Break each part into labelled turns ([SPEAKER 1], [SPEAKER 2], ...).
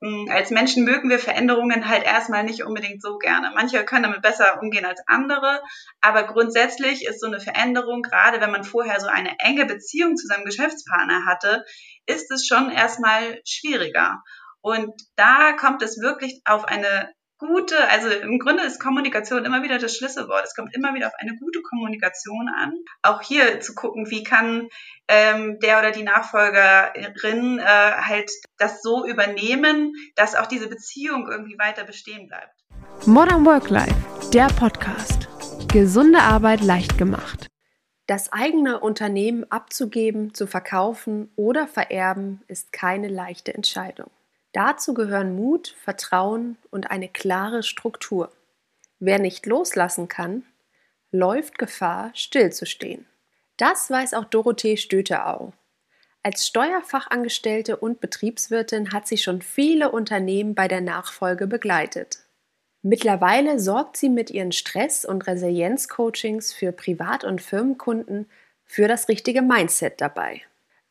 [SPEAKER 1] Mm, als Menschen mögen wir Veränderungen halt erstmal nicht unbedingt so gerne. Manche können damit besser umgehen als andere, aber grundsätzlich ist so eine Veränderung, gerade wenn man vorher so eine enge Beziehung zu seinem Geschäftspartner hatte, ist es schon erstmal schwieriger. Und da kommt es wirklich auf eine gute, also im Grunde ist Kommunikation immer wieder das Schlüsselwort. Es kommt immer wieder auf eine gute Kommunikation an. Auch hier zu gucken, wie kann ähm, der oder die Nachfolgerin äh, halt das so übernehmen, dass auch diese Beziehung irgendwie weiter bestehen bleibt.
[SPEAKER 2] Modern Work Life, der Podcast. Gesunde Arbeit leicht gemacht. Das eigene Unternehmen abzugeben, zu verkaufen oder vererben ist keine leichte Entscheidung. Dazu gehören Mut, Vertrauen und eine klare Struktur. Wer nicht loslassen kann, läuft Gefahr, stillzustehen. Das weiß auch Dorothee Stöteau. Als Steuerfachangestellte und Betriebswirtin hat sie schon viele Unternehmen bei der Nachfolge begleitet. Mittlerweile sorgt sie mit ihren Stress- und Resilienz-Coachings für Privat- und Firmenkunden für das richtige Mindset dabei.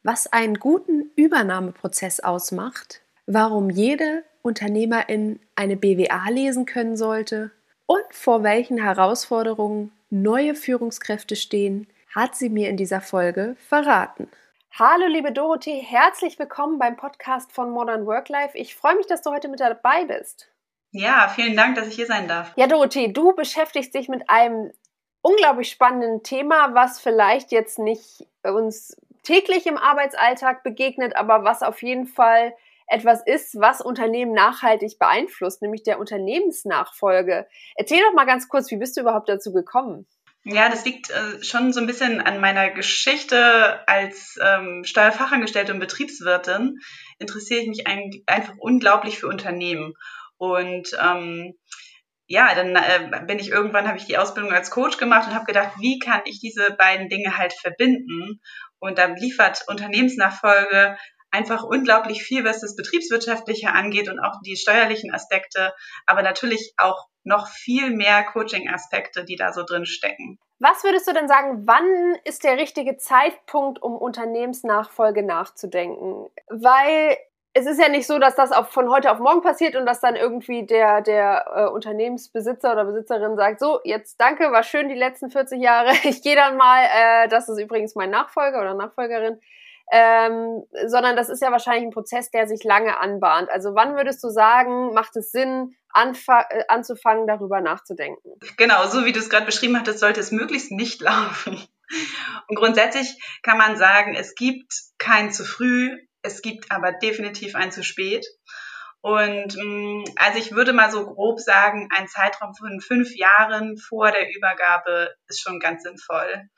[SPEAKER 2] Was einen guten Übernahmeprozess ausmacht, warum jede Unternehmerin eine BWA lesen können sollte und vor welchen Herausforderungen neue Führungskräfte stehen, hat sie mir in dieser Folge verraten. Hallo liebe Dorothee, herzlich willkommen beim Podcast von Modern Work Life. Ich freue mich, dass du heute mit dabei bist.
[SPEAKER 1] Ja, vielen Dank, dass ich hier sein darf.
[SPEAKER 2] Ja, Dorothee, du beschäftigst dich mit einem unglaublich spannenden Thema, was vielleicht jetzt nicht uns täglich im Arbeitsalltag begegnet, aber was auf jeden Fall etwas ist, was Unternehmen nachhaltig beeinflusst, nämlich der Unternehmensnachfolge. Erzähl doch mal ganz kurz, wie bist du überhaupt dazu gekommen?
[SPEAKER 1] Ja, das liegt äh, schon so ein bisschen an meiner Geschichte als ähm, Steuerfachangestellte und Betriebswirtin. Interessiere ich mich ein, einfach unglaublich für Unternehmen. Und ähm, ja, dann äh, bin ich irgendwann, habe ich die Ausbildung als Coach gemacht und habe gedacht, wie kann ich diese beiden Dinge halt verbinden? Und dann liefert Unternehmensnachfolge einfach unglaublich viel, was das Betriebswirtschaftliche angeht und auch die steuerlichen Aspekte, aber natürlich auch noch viel mehr Coaching-Aspekte, die da so drin stecken.
[SPEAKER 2] Was würdest du denn sagen, wann ist der richtige Zeitpunkt, um Unternehmensnachfolge nachzudenken? Weil es ist ja nicht so, dass das auch von heute auf morgen passiert und dass dann irgendwie der, der äh, Unternehmensbesitzer oder Besitzerin sagt, so, jetzt danke, war schön die letzten 40 Jahre, ich gehe dann mal, äh, das ist übrigens mein Nachfolger oder Nachfolgerin, ähm, sondern das ist ja wahrscheinlich ein Prozess, der sich lange anbahnt. Also wann würdest du sagen, macht es Sinn, äh, anzufangen, darüber nachzudenken?
[SPEAKER 1] Genau, so wie du es gerade beschrieben hattest, sollte es möglichst nicht laufen. Und grundsätzlich kann man sagen, es gibt kein zu früh, es gibt aber definitiv ein zu spät. Und mm, also ich würde mal so grob sagen, ein Zeitraum von fünf Jahren vor der Übergabe ist schon ganz sinnvoll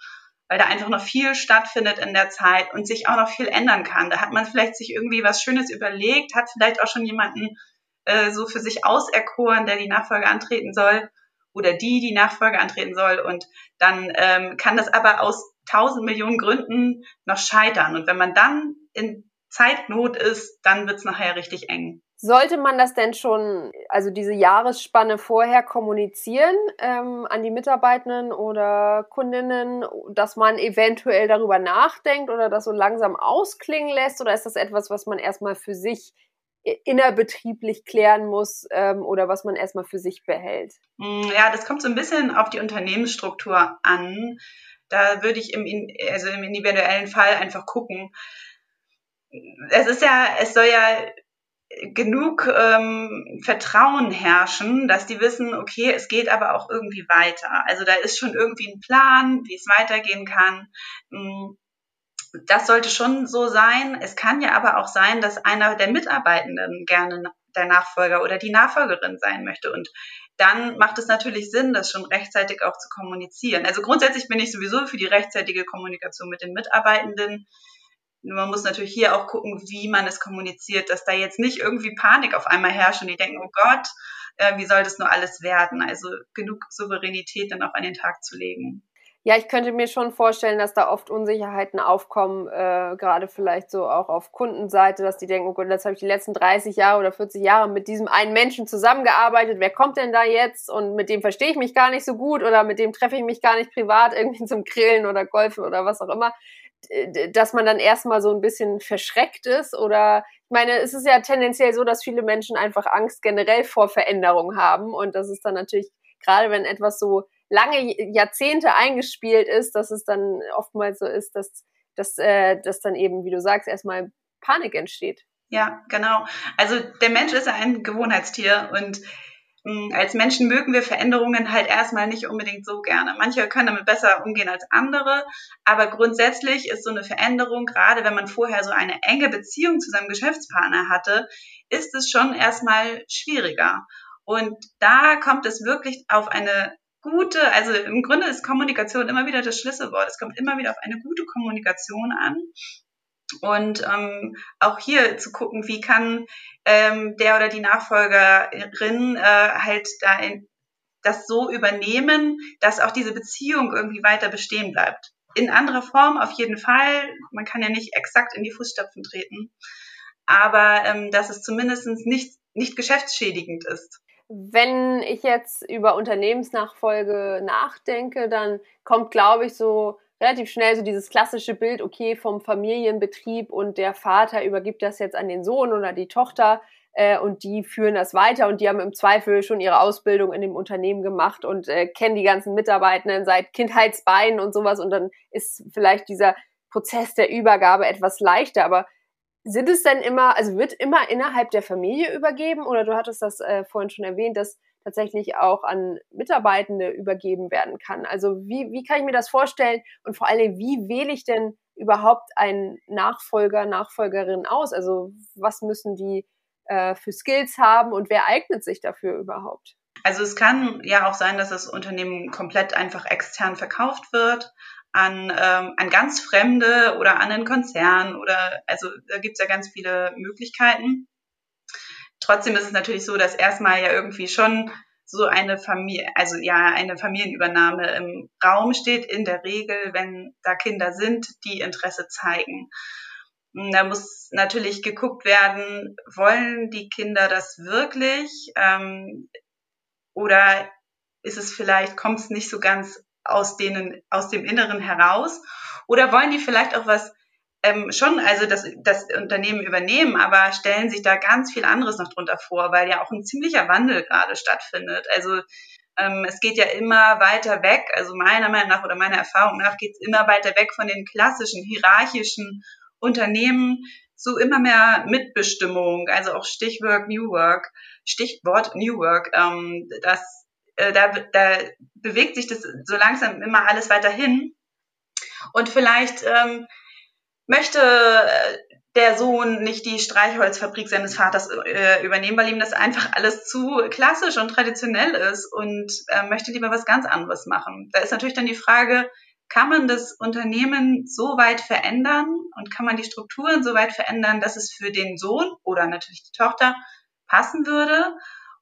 [SPEAKER 1] weil da einfach noch viel stattfindet in der Zeit und sich auch noch viel ändern kann. Da hat man vielleicht sich irgendwie was Schönes überlegt, hat vielleicht auch schon jemanden äh, so für sich auserkoren, der die Nachfolge antreten soll oder die die Nachfolge antreten soll und dann ähm, kann das aber aus tausend Millionen Gründen noch scheitern und wenn man dann in Zeitnot ist, dann wird's nachher richtig eng.
[SPEAKER 2] Sollte man das denn schon, also diese Jahresspanne vorher kommunizieren ähm, an die Mitarbeitenden oder Kundinnen, dass man eventuell darüber nachdenkt oder das so langsam ausklingen lässt? Oder ist das etwas, was man erstmal für sich innerbetrieblich klären muss ähm, oder was man erstmal für sich behält?
[SPEAKER 1] Mm, ja, das kommt so ein bisschen auf die Unternehmensstruktur an. Da würde ich im, also im individuellen Fall einfach gucken. Es ist ja, es soll ja genug ähm, Vertrauen herrschen, dass die wissen, okay, es geht aber auch irgendwie weiter. Also da ist schon irgendwie ein Plan, wie es weitergehen kann. Mm, das sollte schon so sein. Es kann ja aber auch sein, dass einer der Mitarbeitenden gerne der Nachfolger oder die Nachfolgerin sein möchte. Und dann macht es natürlich Sinn, das schon rechtzeitig auch zu kommunizieren. Also grundsätzlich bin ich sowieso für die rechtzeitige Kommunikation mit den Mitarbeitenden man muss natürlich hier auch gucken, wie man es kommuniziert, dass da jetzt nicht irgendwie Panik auf einmal herrscht und die denken, oh Gott, äh, wie soll das nur alles werden? Also genug Souveränität dann auch an den Tag zu legen.
[SPEAKER 2] Ja, ich könnte mir schon vorstellen, dass da oft Unsicherheiten aufkommen, äh, gerade vielleicht so auch auf Kundenseite, dass die denken, oh Gott, jetzt habe ich die letzten 30 Jahre oder 40 Jahre mit diesem einen Menschen zusammengearbeitet, wer kommt denn da jetzt und mit dem verstehe ich mich gar nicht so gut oder mit dem treffe ich mich gar nicht privat irgendwie zum Grillen oder Golfen oder was auch immer dass man dann erstmal so ein bisschen verschreckt ist oder ich meine, es ist ja tendenziell so, dass viele Menschen einfach Angst generell vor Veränderung haben und das ist dann natürlich gerade wenn etwas so lange Jahrzehnte eingespielt ist, dass es dann oftmals so ist, dass, dass, äh, dass dann eben, wie du sagst, erstmal Panik entsteht.
[SPEAKER 1] Ja, genau. Also der Mensch ist ein Gewohnheitstier und als Menschen mögen wir Veränderungen halt erstmal nicht unbedingt so gerne. Manche können damit besser umgehen als andere, aber grundsätzlich ist so eine Veränderung, gerade wenn man vorher so eine enge Beziehung zu seinem Geschäftspartner hatte, ist es schon erstmal schwieriger. Und da kommt es wirklich auf eine gute, also im Grunde ist Kommunikation immer wieder das Schlüsselwort. Es kommt immer wieder auf eine gute Kommunikation an. Und ähm, auch hier zu gucken, wie kann ähm, der oder die Nachfolgerin äh, halt da in, das so übernehmen, dass auch diese Beziehung irgendwie weiter bestehen bleibt. In anderer Form auf jeden Fall. Man kann ja nicht exakt in die Fußstapfen treten. Aber ähm, dass es zumindest nicht, nicht geschäftsschädigend ist.
[SPEAKER 2] Wenn ich jetzt über Unternehmensnachfolge nachdenke, dann kommt, glaube ich, so relativ schnell so dieses klassische Bild, okay, vom Familienbetrieb und der Vater übergibt das jetzt an den Sohn oder die Tochter äh, und die führen das weiter und die haben im Zweifel schon ihre Ausbildung in dem Unternehmen gemacht und äh, kennen die ganzen Mitarbeitenden seit Kindheitsbeinen und sowas und dann ist vielleicht dieser Prozess der Übergabe etwas leichter, aber sind es denn immer, also wird immer innerhalb der Familie übergeben? Oder du hattest das äh, vorhin schon erwähnt, dass tatsächlich auch an Mitarbeitende übergeben werden kann. Also wie, wie kann ich mir das vorstellen und vor allem, wie wähle ich denn überhaupt einen Nachfolger, Nachfolgerin aus? Also was müssen die äh, für Skills haben und wer eignet sich dafür überhaupt?
[SPEAKER 1] Also es kann ja auch sein, dass das Unternehmen komplett einfach extern verkauft wird an, ähm, an ganz Fremde oder an einen Konzern oder also da gibt es ja ganz viele Möglichkeiten. Trotzdem ist es natürlich so, dass erstmal ja irgendwie schon so eine Familie, also ja, eine Familienübernahme im Raum steht, in der Regel, wenn da Kinder sind, die Interesse zeigen. Da muss natürlich geguckt werden, wollen die Kinder das wirklich? Ähm, oder ist es vielleicht, kommt es nicht so ganz aus denen, aus dem Inneren heraus? Oder wollen die vielleicht auch was ähm, schon also das, das Unternehmen übernehmen, aber stellen sich da ganz viel anderes noch drunter vor, weil ja auch ein ziemlicher Wandel gerade stattfindet. Also ähm, es geht ja immer weiter weg, also meiner Meinung nach oder meiner Erfahrung nach geht es immer weiter weg von den klassischen hierarchischen Unternehmen zu immer mehr Mitbestimmung, also auch Stichwort New Work, Stichwort New Work, ähm, das, äh, da, da bewegt sich das so langsam immer alles weiter hin. Und vielleicht ähm, möchte äh, der Sohn nicht die Streichholzfabrik seines Vaters äh, übernehmen, weil ihm das einfach alles zu klassisch und traditionell ist und äh, möchte lieber was ganz anderes machen. Da ist natürlich dann die Frage, kann man das Unternehmen so weit verändern und kann man die Strukturen so weit verändern, dass es für den Sohn oder natürlich die Tochter passen würde?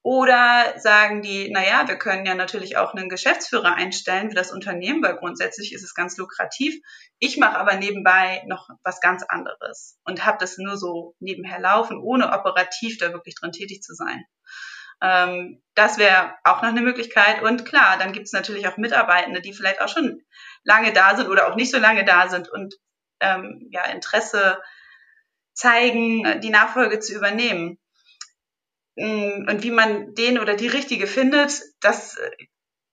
[SPEAKER 1] Oder sagen die, naja, wir können ja natürlich auch einen Geschäftsführer einstellen für das Unternehmen, weil grundsätzlich ist es ganz lukrativ. Ich mache aber nebenbei noch was ganz anderes und habe das nur so nebenher laufen, ohne operativ da wirklich drin tätig zu sein. Ähm, das wäre auch noch eine Möglichkeit. Und klar, dann gibt es natürlich auch Mitarbeitende, die vielleicht auch schon lange da sind oder auch nicht so lange da sind und ähm, ja, Interesse zeigen, die Nachfolge zu übernehmen. Mm, und wie man den oder die richtige findet, das äh,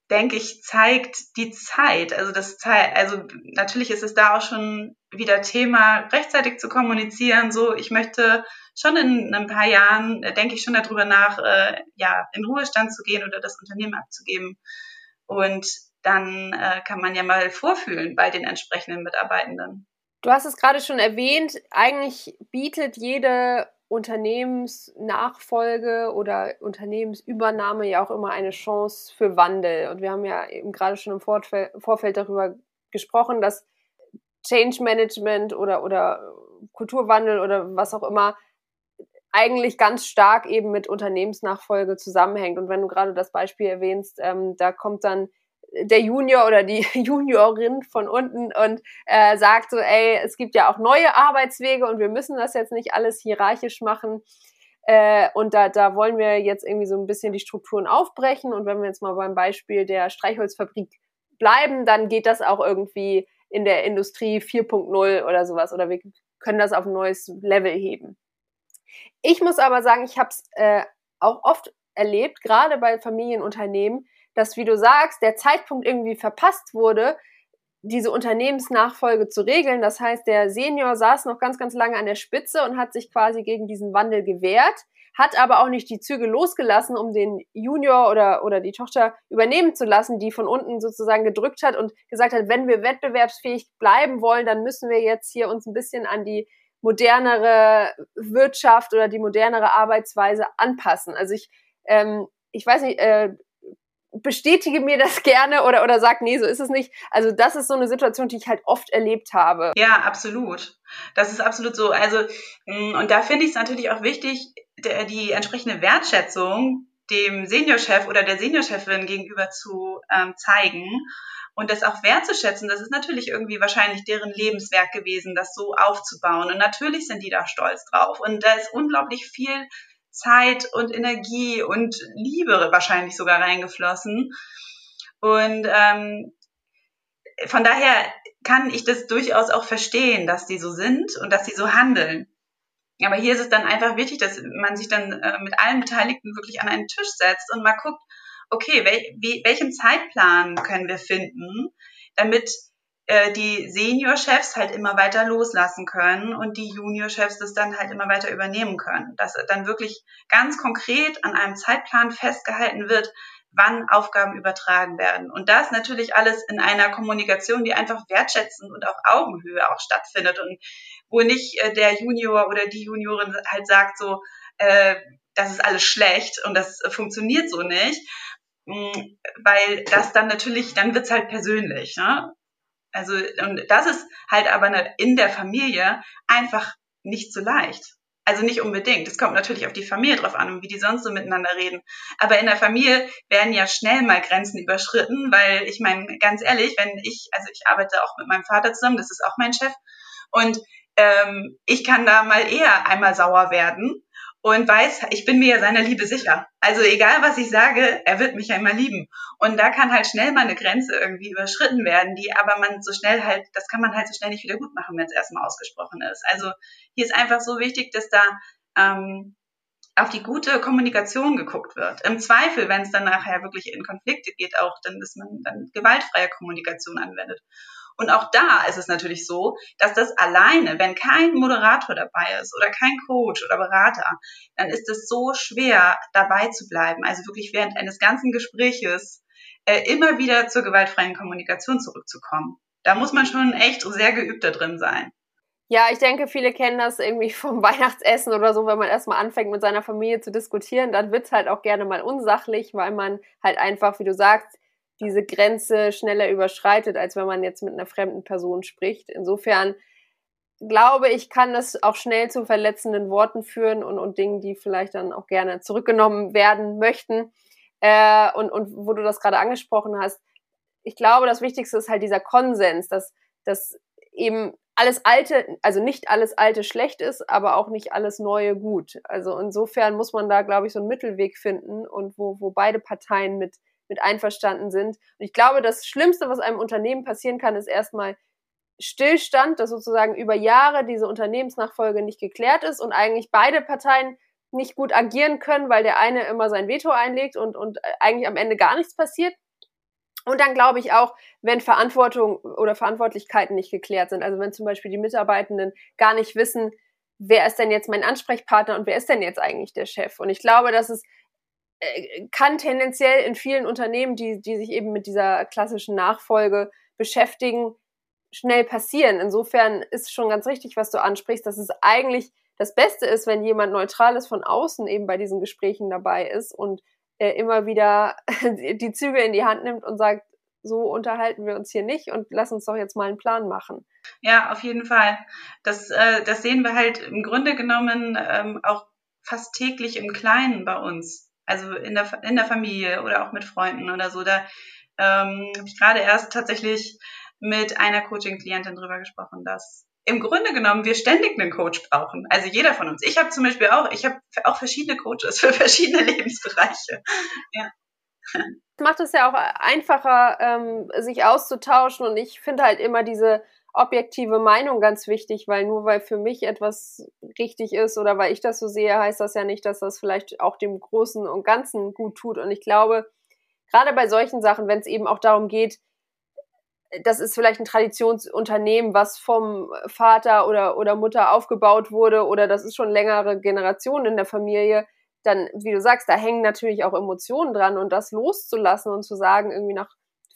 [SPEAKER 1] denke ich zeigt die Zeit. Also das Zeit, also natürlich ist es da auch schon wieder Thema, rechtzeitig zu kommunizieren. So, ich möchte schon in ein paar Jahren, äh, denke ich schon darüber nach, äh, ja, in Ruhestand zu gehen oder das Unternehmen abzugeben. Und dann äh, kann man ja mal vorfühlen bei den entsprechenden Mitarbeitenden.
[SPEAKER 2] Du hast es gerade schon erwähnt, eigentlich bietet jede Unternehmensnachfolge oder Unternehmensübernahme ja auch immer eine Chance für Wandel. Und wir haben ja eben gerade schon im Vorfeld darüber gesprochen, dass Change Management oder, oder Kulturwandel oder was auch immer eigentlich ganz stark eben mit Unternehmensnachfolge zusammenhängt. Und wenn du gerade das Beispiel erwähnst, ähm, da kommt dann der Junior oder die Juniorin von unten und äh, sagt so, ey, es gibt ja auch neue Arbeitswege und wir müssen das jetzt nicht alles hierarchisch machen. Äh, und da, da wollen wir jetzt irgendwie so ein bisschen die Strukturen aufbrechen. Und wenn wir jetzt mal beim Beispiel der Streichholzfabrik bleiben, dann geht das auch irgendwie in der Industrie 4.0 oder sowas oder wir können das auf ein neues Level heben. Ich muss aber sagen, ich habe es äh, auch oft erlebt, gerade bei Familienunternehmen, dass, wie du sagst, der Zeitpunkt irgendwie verpasst wurde, diese Unternehmensnachfolge zu regeln. Das heißt, der Senior saß noch ganz, ganz lange an der Spitze und hat sich quasi gegen diesen Wandel gewehrt, hat aber auch nicht die Züge losgelassen, um den Junior oder, oder die Tochter übernehmen zu lassen, die von unten sozusagen gedrückt hat und gesagt hat, wenn wir wettbewerbsfähig bleiben wollen, dann müssen wir jetzt hier uns ein bisschen an die modernere Wirtschaft oder die modernere Arbeitsweise anpassen. Also ich, ähm, ich weiß nicht, äh, bestätige mir das gerne oder, oder sag, nee, so ist es nicht. Also das ist so eine Situation, die ich halt oft erlebt habe.
[SPEAKER 1] Ja, absolut. Das ist absolut so. Also, mm, und da finde ich es natürlich auch wichtig, der, die entsprechende Wertschätzung dem Seniorchef oder der Seniorchefin gegenüber zu ähm, zeigen und das auch wertzuschätzen. Das ist natürlich irgendwie wahrscheinlich deren Lebenswerk gewesen, das so aufzubauen. Und natürlich sind die da stolz drauf. Und da ist unglaublich viel Zeit und Energie und Liebe wahrscheinlich sogar reingeflossen. Und ähm, von daher kann ich das durchaus auch verstehen, dass die so sind und dass sie so handeln. Aber hier ist es dann einfach wichtig, dass man sich dann äh, mit allen Beteiligten wirklich an einen Tisch setzt und mal guckt, okay, wel, welchen Zeitplan können wir finden, damit die Senior-Chefs halt immer weiter loslassen können und die Junior-Chefs das dann halt immer weiter übernehmen können. Dass dann wirklich ganz konkret an einem Zeitplan festgehalten wird, wann Aufgaben übertragen werden. Und das natürlich alles in einer Kommunikation, die einfach wertschätzend und auf Augenhöhe auch stattfindet und wo nicht äh, der Junior oder die Juniorin halt sagt so, äh, das ist alles schlecht und das funktioniert so nicht, mm, weil das dann natürlich, dann wird's halt persönlich. Ne? Also, und das ist halt aber in der Familie einfach nicht so leicht. Also nicht unbedingt. Es kommt natürlich auf die Familie drauf an und wie die sonst so miteinander reden. Aber in der Familie werden ja schnell mal Grenzen überschritten, weil ich meine, ganz ehrlich, wenn ich, also ich arbeite auch mit meinem Vater zusammen, das ist auch mein Chef, und ähm, ich kann da mal eher einmal sauer werden und weiß, ich bin mir ja seiner Liebe sicher. Also egal, was ich sage, er wird mich ja immer lieben. Und da kann halt schnell mal eine Grenze irgendwie überschritten werden, die aber man so schnell halt, das kann man halt so schnell nicht wieder gut machen, wenn es erstmal ausgesprochen ist. Also hier ist einfach so wichtig, dass da ähm, auf die gute Kommunikation geguckt wird. Im Zweifel, wenn es dann nachher wirklich in Konflikte geht, auch dann, dass man dann gewaltfreie Kommunikation anwendet. Und auch da ist es natürlich so, dass das alleine, wenn kein Moderator dabei ist oder kein Coach oder Berater, dann ist es so schwer, dabei zu bleiben. Also wirklich während eines ganzen Gespräches äh, immer wieder zur gewaltfreien Kommunikation zurückzukommen. Da muss man schon echt sehr geübt da drin sein.
[SPEAKER 2] Ja, ich denke, viele kennen das irgendwie vom Weihnachtsessen oder so, wenn man erstmal anfängt, mit seiner Familie zu diskutieren, dann wird's halt auch gerne mal unsachlich, weil man halt einfach, wie du sagst, diese Grenze schneller überschreitet, als wenn man jetzt mit einer fremden Person spricht. Insofern glaube ich, kann das auch schnell zu verletzenden Worten führen und, und Dingen, die vielleicht dann auch gerne zurückgenommen werden möchten. Äh, und, und wo du das gerade angesprochen hast, ich glaube, das Wichtigste ist halt dieser Konsens, dass, dass eben alles Alte, also nicht alles Alte schlecht ist, aber auch nicht alles Neue gut. Also insofern muss man da, glaube ich, so einen Mittelweg finden und wo, wo beide Parteien mit mit einverstanden sind. Und ich glaube, das Schlimmste, was einem Unternehmen passieren kann, ist erstmal Stillstand, dass sozusagen über Jahre diese Unternehmensnachfolge nicht geklärt ist und eigentlich beide Parteien nicht gut agieren können, weil der eine immer sein Veto einlegt und, und eigentlich am Ende gar nichts passiert. Und dann glaube ich auch, wenn Verantwortung oder Verantwortlichkeiten nicht geklärt sind, also wenn zum Beispiel die Mitarbeitenden gar nicht wissen, wer ist denn jetzt mein Ansprechpartner und wer ist denn jetzt eigentlich der Chef. Und ich glaube, dass es kann tendenziell in vielen Unternehmen, die, die sich eben mit dieser klassischen Nachfolge beschäftigen, schnell passieren. Insofern ist schon ganz richtig, was du ansprichst, dass es eigentlich das Beste ist, wenn jemand Neutrales von außen eben bei diesen Gesprächen dabei ist und äh, immer wieder die Züge in die Hand nimmt und sagt, so unterhalten wir uns hier nicht und lass uns doch jetzt mal einen Plan machen.
[SPEAKER 1] Ja, auf jeden Fall. Das, äh, das sehen wir halt im Grunde genommen ähm, auch fast täglich im Kleinen bei uns also in der, in der Familie oder auch mit Freunden oder so. Da ähm, habe ich gerade erst tatsächlich mit einer Coaching-Klientin drüber gesprochen, dass im Grunde genommen wir ständig einen Coach brauchen. Also jeder von uns. Ich habe zum Beispiel auch, ich habe auch verschiedene Coaches für verschiedene Lebensbereiche. Ja.
[SPEAKER 2] macht es ja auch einfacher, ähm, sich auszutauschen und ich finde halt immer diese objektive Meinung ganz wichtig, weil nur weil für mich etwas richtig ist oder weil ich das so sehe, heißt das ja nicht, dass das vielleicht auch dem Großen und Ganzen gut tut. Und ich glaube, gerade bei solchen Sachen, wenn es eben auch darum geht, das ist vielleicht ein Traditionsunternehmen, was vom Vater oder, oder Mutter aufgebaut wurde oder das ist schon längere Generationen in der Familie, dann, wie du sagst, da hängen natürlich auch Emotionen dran und das loszulassen und zu sagen, irgendwie nach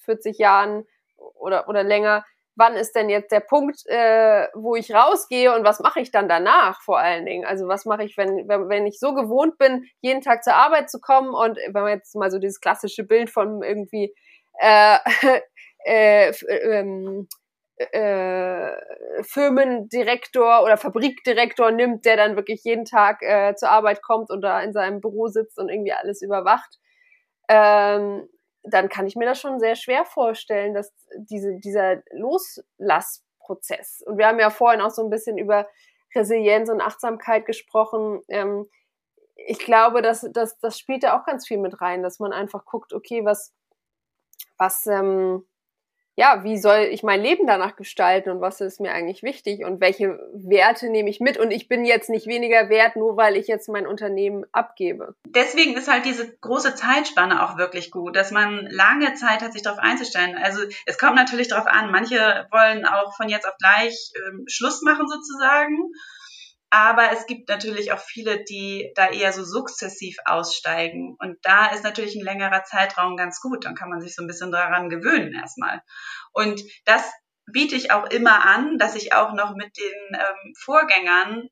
[SPEAKER 2] 40 Jahren oder, oder länger, wann ist denn jetzt der Punkt, äh, wo ich rausgehe und was mache ich dann danach vor allen Dingen? Also was mache ich, wenn, wenn, wenn ich so gewohnt bin, jeden Tag zur Arbeit zu kommen und wenn man jetzt mal so dieses klassische Bild von irgendwie äh, äh, ähm, äh, Firmendirektor oder Fabrikdirektor nimmt, der dann wirklich jeden Tag äh, zur Arbeit kommt und da in seinem Büro sitzt und irgendwie alles überwacht, ähm, dann kann ich mir das schon sehr schwer vorstellen, dass diese, dieser Loslassprozess, und wir haben ja vorhin auch so ein bisschen über Resilienz und Achtsamkeit gesprochen, ähm, ich glaube, dass, dass das spielt da auch ganz viel mit rein, dass man einfach guckt, okay, was, was, ähm, ja, wie soll ich mein Leben danach gestalten und was ist mir eigentlich wichtig und welche Werte nehme ich mit und ich bin jetzt nicht weniger wert, nur weil ich jetzt mein Unternehmen abgebe.
[SPEAKER 1] Deswegen ist halt diese große Zeitspanne auch wirklich gut, dass man lange Zeit hat, sich darauf einzustellen. Also es kommt natürlich darauf an, manche wollen auch von jetzt auf gleich ähm, Schluss machen sozusagen aber es gibt natürlich auch viele, die da eher so sukzessiv aussteigen. Und da ist natürlich ein längerer Zeitraum ganz gut. Dann kann man sich so ein bisschen daran gewöhnen erstmal. Und das biete ich auch immer an, dass ich auch noch mit den ähm, Vorgängern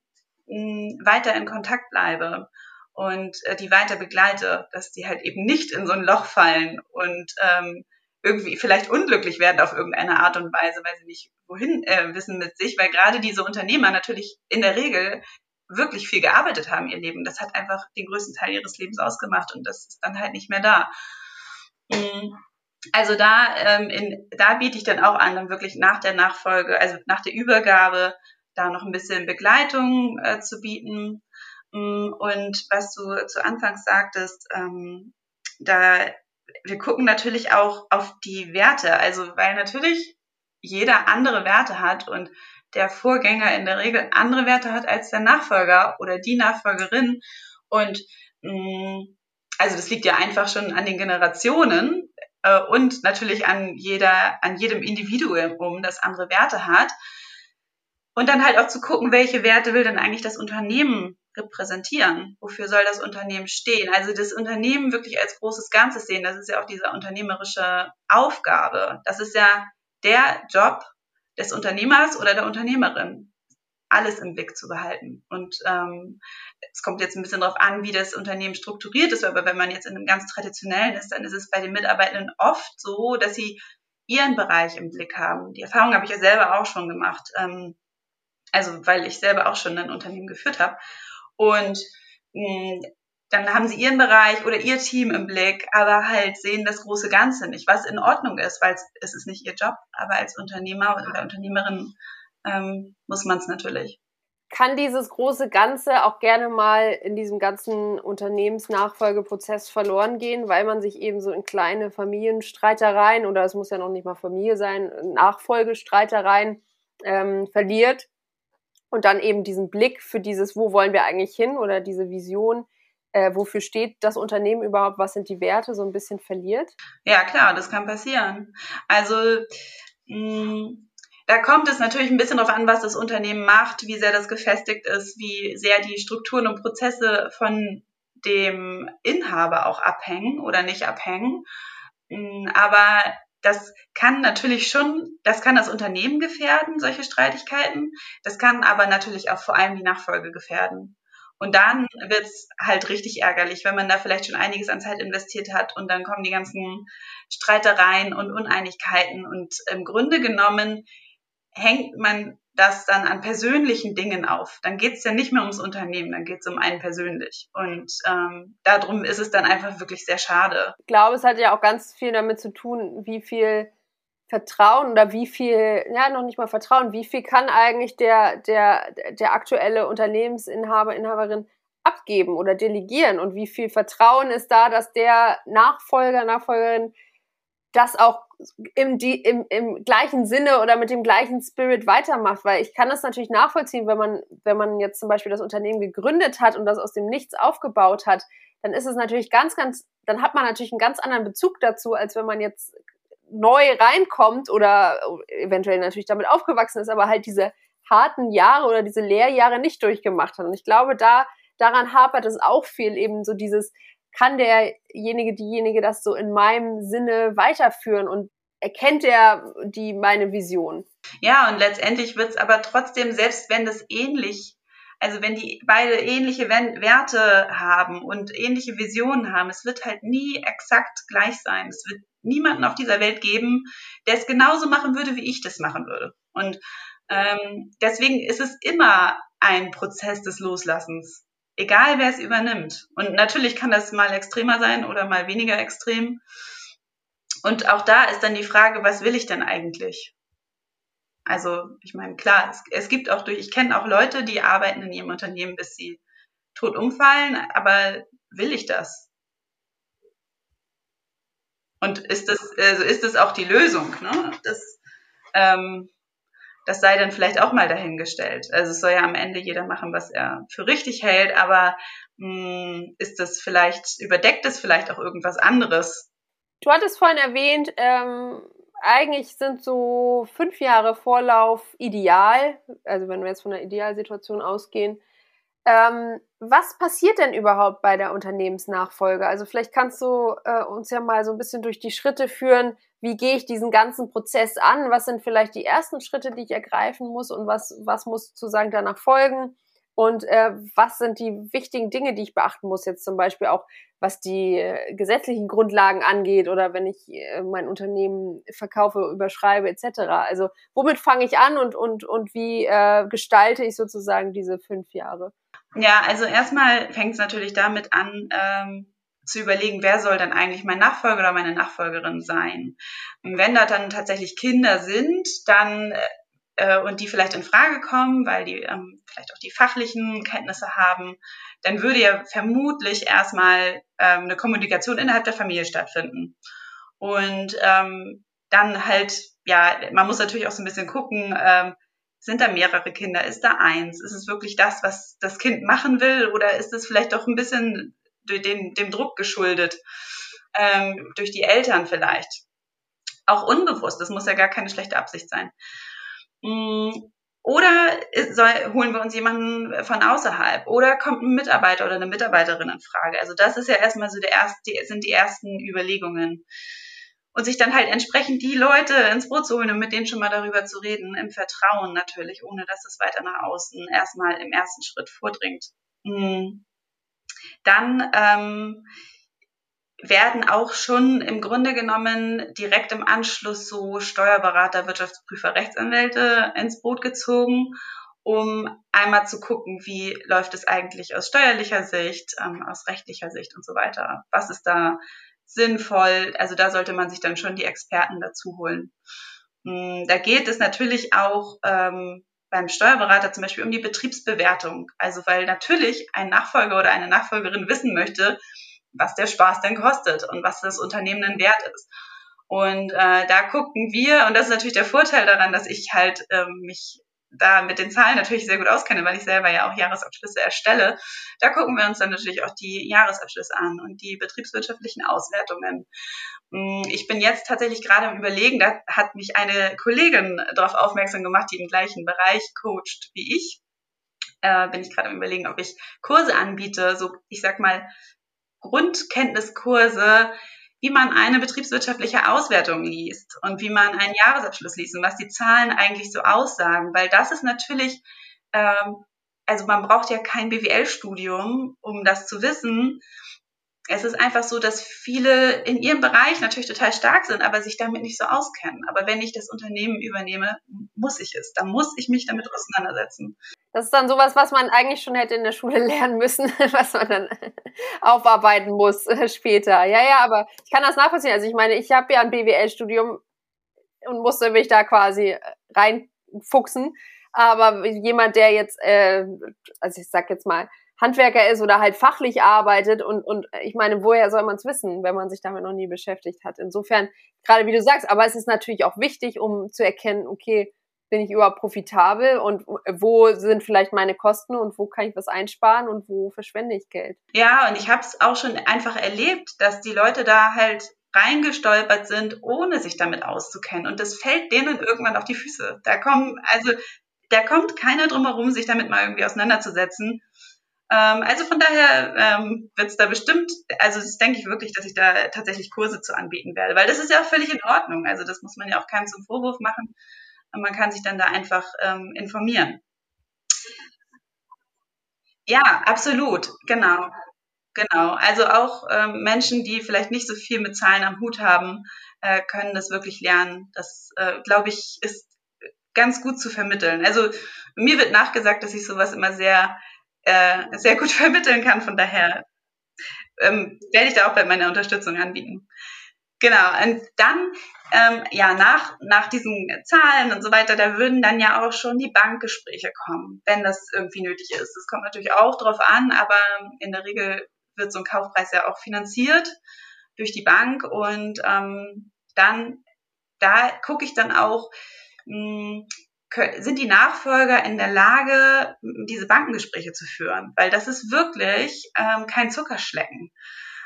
[SPEAKER 1] mh, hm, weiter in Kontakt bleibe und äh, die weiter begleite, dass die halt eben nicht in so ein Loch fallen und ähm, irgendwie vielleicht unglücklich werden auf irgendeine Art und Weise, weil sie nicht wohin äh, wissen mit sich, weil gerade diese Unternehmer natürlich in der Regel wirklich viel gearbeitet haben ihr Leben. Das hat einfach den größten Teil ihres Lebens ausgemacht und das ist dann halt nicht mehr da. Mm. Also da, ähm, in, da biete ich dann auch an, dann wirklich nach der Nachfolge, also nach der Übergabe, da noch ein bisschen Begleitung äh, zu bieten. Mm. Und was du zu Anfangs sagtest, ähm, da wir gucken natürlich auch auf die Werte, also weil natürlich jeder andere Werte hat und der Vorgänger in der Regel andere Werte hat als der Nachfolger oder die Nachfolgerin. Und mh, mm, also das liegt ja einfach schon an den Generationen äh, und natürlich an jeder, an jedem Individuum, das andere Werte hat. Und dann halt auch zu gucken, welche Werte will denn eigentlich das Unternehmen repräsentieren? Wofür soll das Unternehmen stehen? Also das Unternehmen wirklich als großes Ganzes sehen, das ist ja auch diese unternehmerische Aufgabe. Das ist ja der Job des Unternehmers oder der Unternehmerin, alles im Blick zu behalten. Und ähm, es kommt jetzt ein bisschen darauf an, wie das Unternehmen strukturiert ist, aber wenn man jetzt in einem ganz traditionellen ist, dann ist es bei den Mitarbeitenden oft so, dass sie ihren Bereich im Blick haben. Die Erfahrung habe ich ja selber auch schon gemacht. Ähm, also weil ich selber auch schon ein Unternehmen geführt habe. Und mh, mm, dann haben sie ihren Bereich oder ihr Team im Blick, aber halt sehen das große Ganze nicht, was in Ordnung ist, weil es ist nicht ihr Job, aber als Unternehmer oder Unternehmerin ähm, muss man es natürlich.
[SPEAKER 2] Kann dieses große Ganze auch gerne mal in diesem ganzen Unternehmensnachfolgeprozess verloren gehen, weil man sich eben so in kleine Familienstreitereien oder es muss ja noch nicht mal Familie sein, Nachfolgestreitereien ähm, verliert und dann eben diesen Blick für dieses, wo wollen wir eigentlich hin oder diese Vision, äh, wofür steht das Unternehmen überhaupt, was sind die Werte, so ein bisschen verliert?
[SPEAKER 1] Ja, klar, das kann passieren. Also mh, mm, da kommt es natürlich ein bisschen darauf an, was das Unternehmen macht, wie sehr das gefestigt ist, wie sehr die Strukturen und Prozesse von dem Inhaber auch abhängen oder nicht abhängen. Mm, aber das kann natürlich schon, das kann das Unternehmen gefährden, solche Streitigkeiten. Das kann aber natürlich auch vor allem die Nachfolge gefährden. Und dann wird's halt richtig ärgerlich, wenn man da vielleicht schon einiges an Zeit investiert hat und dann kommen die ganzen Streitereien und Uneinigkeiten. Und im Grunde genommen hängt man das dann an persönlichen Dingen auf. Dann geht es ja nicht mehr ums Unternehmen, dann geht es um einen persönlich. Und ähm, darum ist es dann einfach wirklich sehr schade.
[SPEAKER 2] Ich glaube, es hat ja auch ganz viel damit zu tun, wie viel Vertrauen oder wie viel, ja, noch nicht mal Vertrauen, wie viel kann eigentlich der, der, der aktuelle Unternehmensinhaber, Inhaberin abgeben oder delegieren und wie viel Vertrauen ist da, dass der Nachfolger, Nachfolgerin das auch im, die, im, im gleichen Sinne oder mit dem gleichen Spirit weitermacht, weil ich kann das natürlich nachvollziehen, wenn man, wenn man jetzt zum Beispiel das Unternehmen gegründet hat und das aus dem Nichts aufgebaut hat, dann ist es natürlich ganz, ganz, dann hat man natürlich einen ganz anderen Bezug dazu, als wenn man jetzt neu reinkommt oder eventuell natürlich damit aufgewachsen ist, aber halt diese harten Jahre oder diese Lehrjahre nicht durchgemacht hat. Und ich glaube, da daran hapert es auch viel, eben so dieses, kann derjenige, diejenige das so in meinem Sinne weiterführen und erkennt er die meine Vision?
[SPEAKER 1] Ja, und letztendlich wird es aber trotzdem, selbst wenn das ähnlich, also wenn die beide ähnliche Werte haben und ähnliche Visionen haben, es wird halt nie exakt gleich sein. Es wird niemanden auf dieser Welt geben, der es genauso machen würde, wie ich das machen würde. Und ähm, deswegen ist es immer ein Prozess des Loslassens egal wer es übernimmt. Und natürlich kann das mal extremer sein oder mal weniger extrem. Und auch da ist dann die Frage, was will ich denn eigentlich? Also, ich meine, klar, es, es gibt auch durch, ich kenne auch Leute, die arbeiten in ihrem Unternehmen, bis sie tot umfallen, aber will ich das? Und ist das, also ist das auch die Lösung? Ne? Das, ähm, das sei dann vielleicht auch mal dahingestellt. Also es soll ja am Ende jeder machen, was er für richtig hält, aber mh, hm, ist das vielleicht, überdeckt es vielleicht auch irgendwas anderes?
[SPEAKER 2] Du hattest vorhin erwähnt, ähm, eigentlich sind so fünf Jahre Vorlauf ideal, also wenn wir jetzt von einer Idealsituation ausgehen. Ähm, was passiert denn überhaupt bei der Unternehmensnachfolge? Also vielleicht kannst du äh, uns ja mal so ein bisschen durch die Schritte führen. Wie gehe ich diesen ganzen Prozess an? Was sind vielleicht die ersten Schritte, die ich ergreifen muss und was, was muss sozusagen danach folgen? Und äh, was sind die wichtigen Dinge, die ich beachten muss? Jetzt zum Beispiel auch, was die äh, gesetzlichen Grundlagen angeht oder wenn ich äh, mein Unternehmen verkaufe, überschreibe etc. Also womit fange ich an und, und, und wie äh, gestalte ich sozusagen diese fünf Jahre?
[SPEAKER 1] Ja, also erstmal fängt es natürlich damit an, ähm, zu überlegen, wer soll dann eigentlich mein Nachfolger oder meine Nachfolgerin sein. Und wenn da dann tatsächlich Kinder sind, dann äh, und die vielleicht in Frage kommen, weil die ähm, vielleicht auch die fachlichen Kenntnisse haben, dann würde ja vermutlich erstmal ähm, eine Kommunikation innerhalb der Familie stattfinden. Und ähm, dann halt, ja, man muss natürlich auch so ein bisschen gucken, ähm, sind da mehrere Kinder? Ist da eins? Ist es wirklich das, was das Kind machen will? Oder ist es vielleicht doch ein bisschen dem, dem Druck geschuldet? Ähm, durch die Eltern vielleicht. Auch unbewusst. Das muss ja gar keine schlechte Absicht sein. Mm, oder soll, holen wir uns jemanden von außerhalb? Oder kommt ein Mitarbeiter oder eine Mitarbeiterin in Frage? Also das ist ja erstmal so der erste, sind die ersten Überlegungen und sich dann halt entsprechend die Leute ins Boot zu holen und mit denen schon mal darüber zu reden, im Vertrauen natürlich, ohne dass es weiter nach außen erstmal im ersten Schritt vordringt. Hm. Dann ähm, werden auch schon im Grunde genommen direkt im Anschluss so Steuerberater, Wirtschaftsprüfer, Rechtsanwälte ins Boot gezogen, um einmal zu gucken, wie läuft es eigentlich aus steuerlicher Sicht, ähm, aus rechtlicher Sicht und so weiter. Was ist da sinnvoll. Also da sollte man sich dann schon die Experten dazu holen. Mm, da geht es natürlich auch ähm, beim Steuerberater zum Beispiel um die Betriebsbewertung. Also weil natürlich ein Nachfolger oder eine Nachfolgerin wissen möchte, was der Spaß denn kostet und was das Unternehmen denn wert ist. Und äh, da gucken wir, und das ist natürlich der Vorteil daran, dass ich halt ähm, mich da mit den Zahlen natürlich sehr gut auskenne, weil ich selber ja auch Jahresabschlüsse erstelle, da gucken wir uns dann natürlich auch die Jahresabschlüsse an und die betriebswirtschaftlichen Auswertungen. Mm, ich bin jetzt tatsächlich gerade am Überlegen, da hat mich eine Kollegin darauf aufmerksam gemacht, die im gleichen Bereich coacht wie ich. Äh, bin ich gerade am Überlegen, ob ich Kurse anbiete, so ich sag mal Grundkenntniskurse, wie man eine betriebswirtschaftliche Auswertung liest und wie man einen Jahresabschluss liest und was die Zahlen eigentlich so aussagen, weil das ist natürlich, ähm, also man braucht ja kein BWL-Studium, um das zu wissen. Es ist einfach so, dass viele in ihrem Bereich natürlich total stark sind, aber sich damit nicht so auskennen. Aber wenn ich das Unternehmen übernehme, muss ich es. Da muss ich mich damit auseinandersetzen.
[SPEAKER 2] Das ist dann sowas, was man eigentlich schon hätte in der Schule lernen müssen, was man dann aufarbeiten muss äh, später. Ja, ja, aber ich kann das nachvollziehen. Also ich meine, ich habe ja ein BWL-Studium und musste mich da quasi äh, reinfuchsen. Aber jemand, der jetzt, äh, also ich sag jetzt mal, Handwerker ist oder halt fachlich arbeitet und, und ich meine, woher soll man es wissen, wenn man sich damit noch nie beschäftigt hat? Insofern, gerade wie du sagst, aber es ist natürlich auch wichtig, um zu erkennen, okay, bin ich überhaupt profitabel und wo sind vielleicht meine Kosten und wo kann ich was einsparen und wo verschwende ich Geld?
[SPEAKER 1] Ja, und ich habe es auch schon einfach erlebt, dass die Leute da halt reingestolpert sind, ohne sich damit auszukennen. Und das fällt denen irgendwann auf die Füße. Da kommen, also da kommt keiner drum herum, sich damit mal irgendwie auseinanderzusetzen. Ähm, also von daher ähm, wird es da bestimmt, also das denke ich wirklich, dass ich da tatsächlich Kurse zu anbieten werde, weil das ist ja auch völlig in Ordnung. Also das muss man ja auch keinem zum Vorwurf machen. Man kann sich dann da einfach ähm, informieren. Ja, absolut, genau. Genau. Also auch ähm, Menschen, die vielleicht nicht so viel mit Zahlen am Hut haben, äh, können das wirklich lernen. Das, äh, glaube ich, ist ganz gut zu vermitteln. Also mir wird nachgesagt, dass ich sowas immer sehr, äh, sehr gut vermitteln kann. Von daher ähm, werde ich da auch bei meiner Unterstützung anbieten. Genau. Und dann ähm, ja, nach, nach diesen Zahlen und so weiter, da würden dann ja auch schon die Bankgespräche kommen, wenn das irgendwie nötig ist. Das kommt natürlich auch drauf an, aber in der Regel wird so ein Kaufpreis ja auch finanziert durch die Bank und ähm, dann, da gucke ich dann auch, mh, hm, sind die Nachfolger in der Lage, diese Bankengespräche zu führen? Weil das ist wirklich ähm, kein Zuckerschlecken.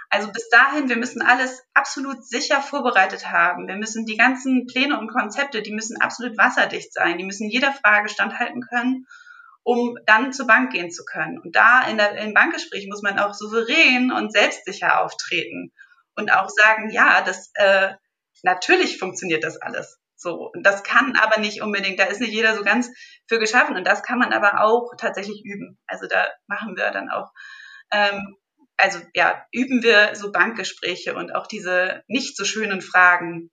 [SPEAKER 1] Also bis dahin, wir müssen alles absolut sicher vorbereitet haben. Wir müssen die ganzen Pläne und Konzepte, die müssen absolut wasserdicht sein. Die müssen jeder Frage standhalten können, um dann zur Bank gehen zu können. Und da in der, im Bankgespräch muss man auch souverän und selbstsicher auftreten und auch sagen, ja, das äh, natürlich funktioniert das alles. So, und das kann aber nicht unbedingt, da ist nicht jeder so ganz für geschaffen und das kann man aber auch tatsächlich üben. Also da machen wir dann auch ähm, also ja, üben wir so Bankgespräche und auch diese nicht so schönen Fragen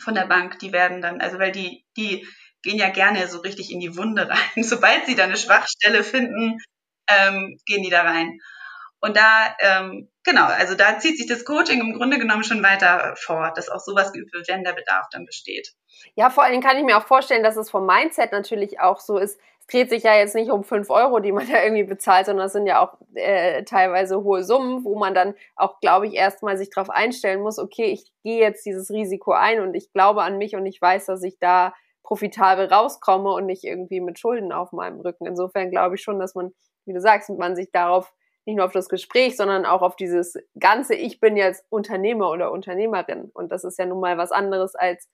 [SPEAKER 1] von der Bank, die werden dann, also weil die, die gehen ja gerne so richtig in die Wunde rein. Sobald sie da eine Schwachstelle finden, ähm, gehen die da rein. Und da, ähm, genau, also da zieht sich das Coaching im Grunde genommen schon weiter fort, dass auch sowas geübt wird, wenn der Bedarf dann besteht.
[SPEAKER 2] Ja, vor allen Dingen kann ich mir auch vorstellen, dass es vom Mindset natürlich auch so ist, es dreht sich ja jetzt nicht um fünf Euro, die man da irgendwie bezahlt, sondern es sind ja auch äh, teilweise hohe Summen, wo man dann auch, glaube ich, erstmal sich darauf einstellen muss, okay, ich gehe jetzt dieses Risiko ein und ich glaube an mich und ich weiß, dass ich da profitabel rauskomme und nicht irgendwie mit Schulden auf meinem Rücken. Insofern glaube ich schon, dass man, wie du sagst, man sich darauf nicht nur auf das Gespräch, sondern auch auf dieses ganze, ich bin jetzt Unternehmer oder Unternehmerin. Und das ist ja nun mal was anderes als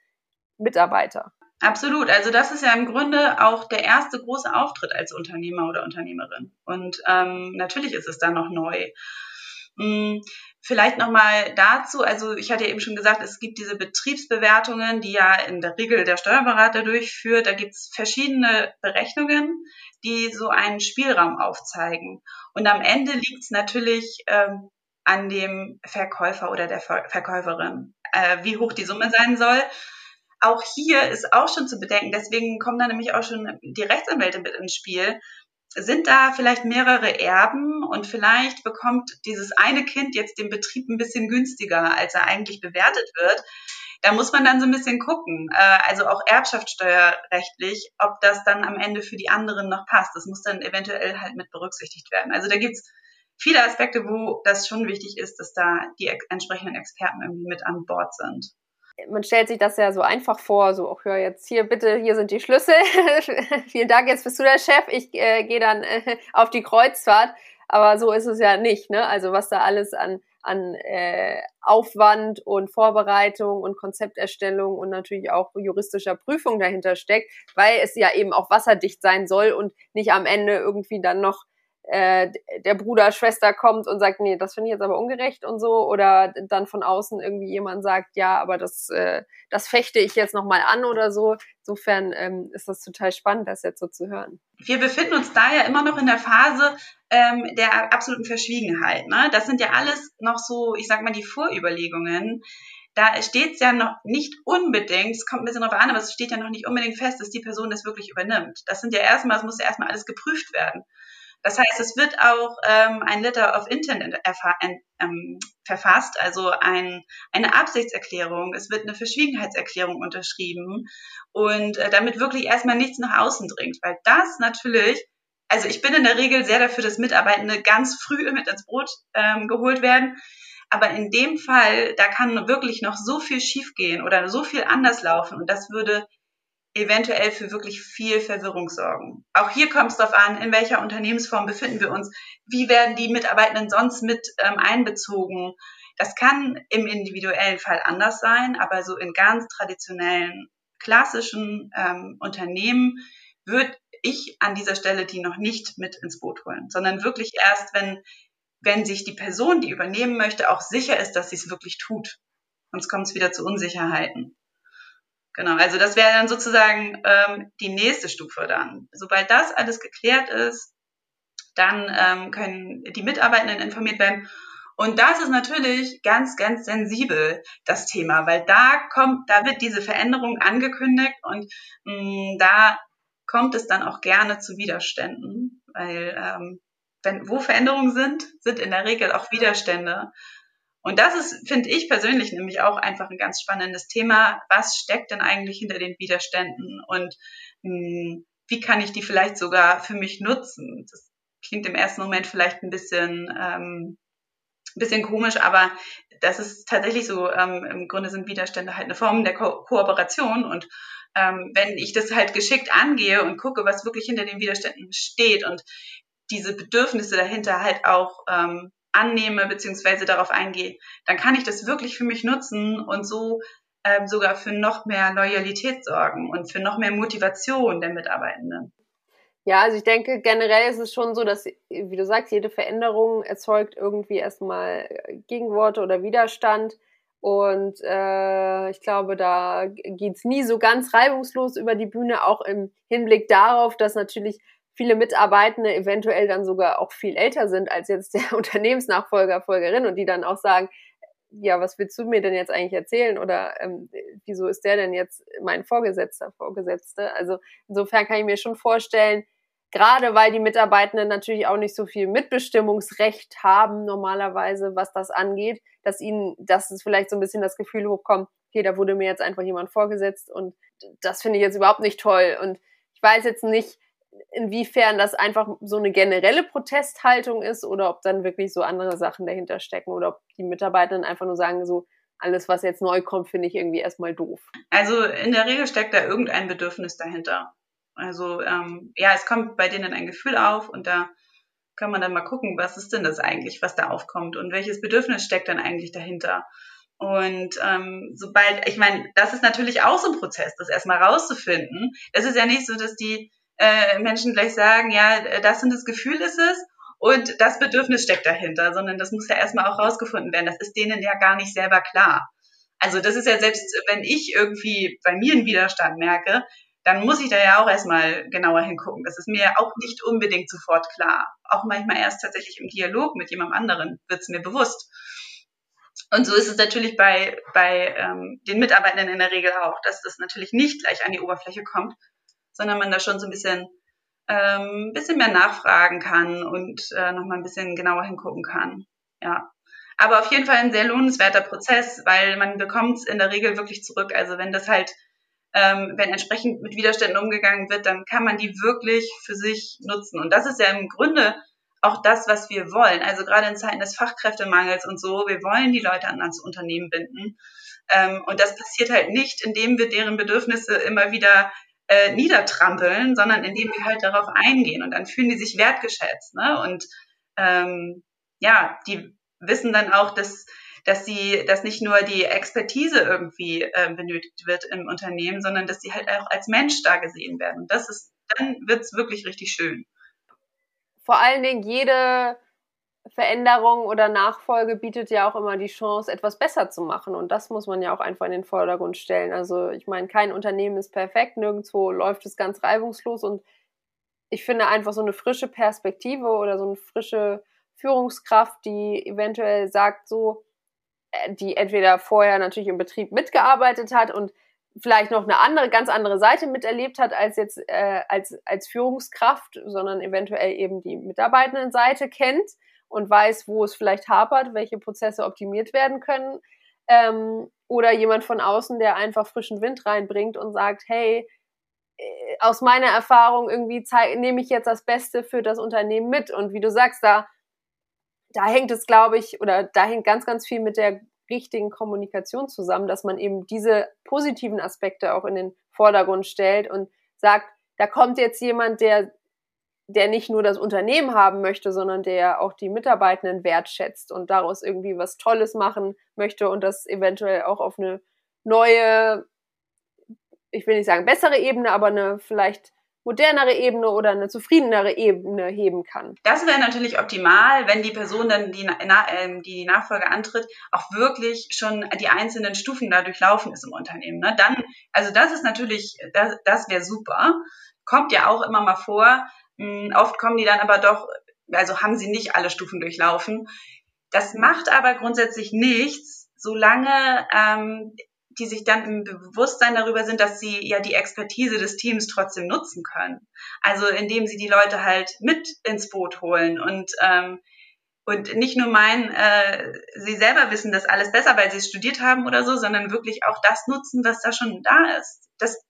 [SPEAKER 2] Mitarbeiter.
[SPEAKER 1] Absolut. Also das ist ja im Grunde auch der erste große Auftritt als Unternehmer oder Unternehmerin. Und ähm, natürlich ist es dann noch neu. Hm, vielleicht nochmal dazu, also ich hatte ja eben schon gesagt, es gibt diese Betriebsbewertungen, die ja in der Regel der Steuerberater durchführt. Da gibt es verschiedene Berechnungen, die so einen Spielraum aufzeigen. Und am Ende liegt es natürlich ähm, an dem Verkäufer oder der Verkäuferin, äh, wie hoch die Summe sein soll auch hier ist auch schon zu bedenken, deswegen kommen da nämlich auch schon die Rechtsanwälte mit ins Spiel. Sind da vielleicht mehrere Erben und vielleicht bekommt dieses eine Kind jetzt den Betrieb ein bisschen günstiger, als er eigentlich bewertet wird? Da muss man dann so ein bisschen gucken, äh, also auch erbschaftssteuerrechtlich, ob das dann am Ende für die anderen noch passt. Das muss dann eventuell halt mit berücksichtigt werden. Also da gibt's viele Aspekte, wo das schon wichtig ist, dass da die entsprechenden Experten irgendwie mit an Bord sind
[SPEAKER 2] man stellt sich das ja so einfach vor, so, auch ja, jetzt hier bitte, hier sind die Schlüssel. Vielen Dank, jetzt bist du der Chef. Ich äh, gehe dann äh, auf die Kreuzfahrt. Aber so ist es ja nicht, ne? Also was da alles an, an äh, Aufwand und Vorbereitung und Konzepterstellung und natürlich auch juristischer Prüfung dahinter steckt, weil es ja eben auch wasserdicht sein soll und nicht am Ende irgendwie dann noch äh, der Bruder, Schwester kommt und sagt, nee, das finde ich jetzt aber ungerecht und so, oder dann von außen irgendwie jemand sagt, ja, aber das, äh, das fechte ich jetzt nochmal an oder so. Insofern ähm, ist das total spannend, das jetzt so zu hören.
[SPEAKER 1] Wir befinden uns da ja immer noch in der Phase ähm, der absoluten Verschwiegenheit. Ne? Das sind ja alles noch so, ich sag mal, die Vorüberlegungen da steht es ja noch nicht unbedingt, es kommt ein bisschen darauf an, aber es steht ja noch nicht unbedingt fest, dass die Person das wirklich übernimmt. Das sind ja erstmal, es muss ja erstmal alles geprüft werden. Das heißt, es wird auch ähm, ein Letter of Intent ähm, verfasst, also ein, eine Absichtserklärung. Es wird eine Verschwiegenheitserklärung unterschrieben und äh, damit wirklich erstmal nichts nach außen dringt, weil das natürlich also ich bin in der Regel sehr dafür, dass Mitarbeitende ganz früh mit ins Brot ähm, geholt werden. Aber in dem Fall, da kann wirklich noch so viel schiefgehen oder so viel anders laufen und das würde eventuell für wirklich viel Verwirrung sorgen. Auch hier kommt es darauf an, in welcher Unternehmensform befinden wir uns, wie werden die Mitarbeitenden sonst mit ähm, einbezogen. Das kann im individuellen Fall anders sein, aber so in ganz traditionellen, klassischen ähm, Unternehmen würde ich an dieser Stelle die noch nicht mit ins Boot holen, sondern wirklich erst, wenn, wenn sich die Person, die übernehmen möchte, auch sicher ist, dass sie es wirklich tut. Sonst kommt es wieder zu Unsicherheiten. Genau, also das wäre dann sozusagen ähm, die nächste Stufe dann. Sobald das alles geklärt ist, dann ähm, können die Mitarbeitenden informiert werden. Und das ist natürlich ganz, ganz sensibel, das Thema, weil da kommt, da wird diese Veränderung angekündigt und mh, mm, da kommt es dann auch gerne zu Widerständen, weil ähm, wenn, wo Veränderungen sind, sind in der Regel auch Widerstände. Und das ist, finde ich persönlich nämlich auch einfach ein ganz spannendes Thema. Was steckt denn eigentlich hinter den Widerständen und mh, hm, wie kann ich die vielleicht sogar für mich nutzen? Das klingt im ersten Moment vielleicht ein bisschen, ähm, ein bisschen komisch, aber das ist tatsächlich so. Ähm, Im Grunde sind Widerstände halt eine Form der Ko Kooperation und ähm, wenn ich das halt geschickt angehe und gucke, was wirklich hinter den Widerständen steht und diese Bedürfnisse dahinter halt auch ähm, annehme beziehungsweise darauf eingehe, dann kann ich das wirklich für mich nutzen und so ähm, sogar für noch mehr Loyalität sorgen und für noch mehr Motivation der Mitarbeitenden.
[SPEAKER 2] Ja, also ich denke, generell ist es schon so, dass, wie du sagst, jede Veränderung erzeugt irgendwie erstmal Gegenworte oder Widerstand. Und äh, ich glaube, da geht's nie so ganz reibungslos über die Bühne, auch im Hinblick darauf, dass natürlich viele Mitarbeitende eventuell dann sogar auch viel älter sind als jetzt der Unternehmensnachfolger, Folgerin und die dann auch sagen, ja, was willst du mir denn jetzt eigentlich erzählen oder ähm, wieso ist der denn jetzt mein Vorgesetzter, Vorgesetzte? Also insofern kann ich mir schon vorstellen, gerade weil die Mitarbeitenden natürlich auch nicht so viel Mitbestimmungsrecht haben normalerweise, was das angeht, dass ihnen, dass es vielleicht so ein bisschen das Gefühl hochkommt, okay, da wurde mir jetzt einfach jemand vorgesetzt und das finde ich jetzt überhaupt nicht toll und ich weiß jetzt nicht, inwiefern das einfach so eine generelle Protesthaltung ist oder ob dann wirklich so andere Sachen dahinter stecken oder ob die Mitarbeitenden einfach nur sagen, so alles, was jetzt neu kommt, finde ich irgendwie erstmal doof.
[SPEAKER 1] Also in der Regel steckt da irgendein Bedürfnis dahinter. Also ähm, ja, es kommt bei denen ein Gefühl auf und da kann man dann mal gucken, was ist denn das eigentlich, was da aufkommt und welches Bedürfnis steckt dann eigentlich dahinter. Und ähm, sobald, ich meine, das ist natürlich auch so ein Prozess, das erstmal rauszufinden. Es ist ja nicht so, dass die äh, Menschen gleich sagen, ja, das und das Gefühl ist es und das Bedürfnis steckt dahinter, sondern das muss ja erstmal auch rausgefunden werden. Das ist denen ja gar nicht selber klar. Also das ist ja selbst, wenn ich irgendwie bei mir einen Widerstand merke, dann muss ich da ja auch erstmal genauer hingucken. Das ist mir auch nicht unbedingt sofort klar. Auch manchmal erst tatsächlich im Dialog mit jemand anderen wird es mir bewusst. Und so ist es natürlich bei, bei ähm, den Mitarbeitenden in der Regel auch, dass das natürlich nicht gleich an die Oberfläche kommt, sondern man da schon so ein bisschen, ähm, bisschen mehr nachfragen kann und äh, nochmal ein bisschen genauer hingucken kann. Ja. Aber auf jeden Fall ein sehr lohnenswerter Prozess, weil man bekommt es in der Regel wirklich zurück. Also wenn das halt, ähm, wenn entsprechend mit Widerständen umgegangen wird, dann kann man die wirklich für sich nutzen. Und das ist ja im Grunde auch das, was wir wollen. Also gerade in Zeiten des Fachkräftemangels und so, wir wollen die Leute an das Unternehmen binden. Ähm, und das passiert halt nicht, indem wir deren Bedürfnisse immer wieder äh, niedertrampeln, sondern indem wir halt darauf eingehen und dann fühlen die sich wertgeschätzt. Ne? Und ähm, ja, die wissen dann auch, dass dass sie, dass nicht nur die Expertise irgendwie äh, benötigt wird im Unternehmen, sondern dass sie halt auch als Mensch da gesehen werden. Und das ist, dann wird's wirklich richtig schön.
[SPEAKER 2] Vor allen Dingen jede Veränderung oder Nachfolge bietet ja auch immer die Chance, etwas besser zu machen. Und das muss man ja auch einfach in den Vordergrund stellen. Also ich meine, kein Unternehmen ist perfekt, nirgendwo läuft es ganz reibungslos. Und ich finde einfach so eine frische Perspektive oder so eine frische Führungskraft, die eventuell sagt, so, äh, die entweder vorher natürlich im Betrieb mitgearbeitet hat und vielleicht noch eine andere, ganz andere Seite miterlebt hat als jetzt äh, als, als Führungskraft, sondern eventuell eben die Mitarbeitendenseite kennt und weiß, wo es vielleicht hapert, welche Prozesse optimiert werden können. Ähm, oder jemand von außen, der einfach frischen Wind reinbringt und sagt, hey, äh, aus meiner Erfahrung irgendwie nehme ich jetzt das Beste für das Unternehmen mit. Und wie du sagst, da, da hängt es, glaube ich, oder da hängt ganz, ganz viel mit der richtigen Kommunikation zusammen, dass man eben diese positiven Aspekte auch in den Vordergrund stellt und sagt, da kommt jetzt jemand, der, der nicht nur das Unternehmen haben möchte, sondern der auch die Mitarbeitenden wertschätzt und daraus irgendwie was Tolles machen möchte und das eventuell auch auf eine neue, ich will nicht sagen bessere Ebene, aber eine vielleicht modernere Ebene oder eine zufriedenere Ebene heben kann.
[SPEAKER 1] Das wäre natürlich optimal, wenn die Person dann, die, na, äh, die Nachfolge antritt, auch wirklich schon die einzelnen Stufen da durchlaufen ist im Unternehmen. Ne? Dann, also das ist natürlich, das, das wäre super. Kommt ja auch immer mal vor. Hm, oft kommen die dann aber doch, also haben sie nicht alle Stufen durchlaufen. Das macht aber grundsätzlich nichts, solange ähm, die sich dann im Bewusstsein darüber sind, dass sie ja die Expertise des Teams trotzdem nutzen können. Also indem sie die Leute halt mit ins Boot holen und ähm, und nicht nur meinen, äh, sie selber wissen das alles besser, weil sie es studiert haben oder so, sondern wirklich auch das nutzen, was da schon da ist. Das,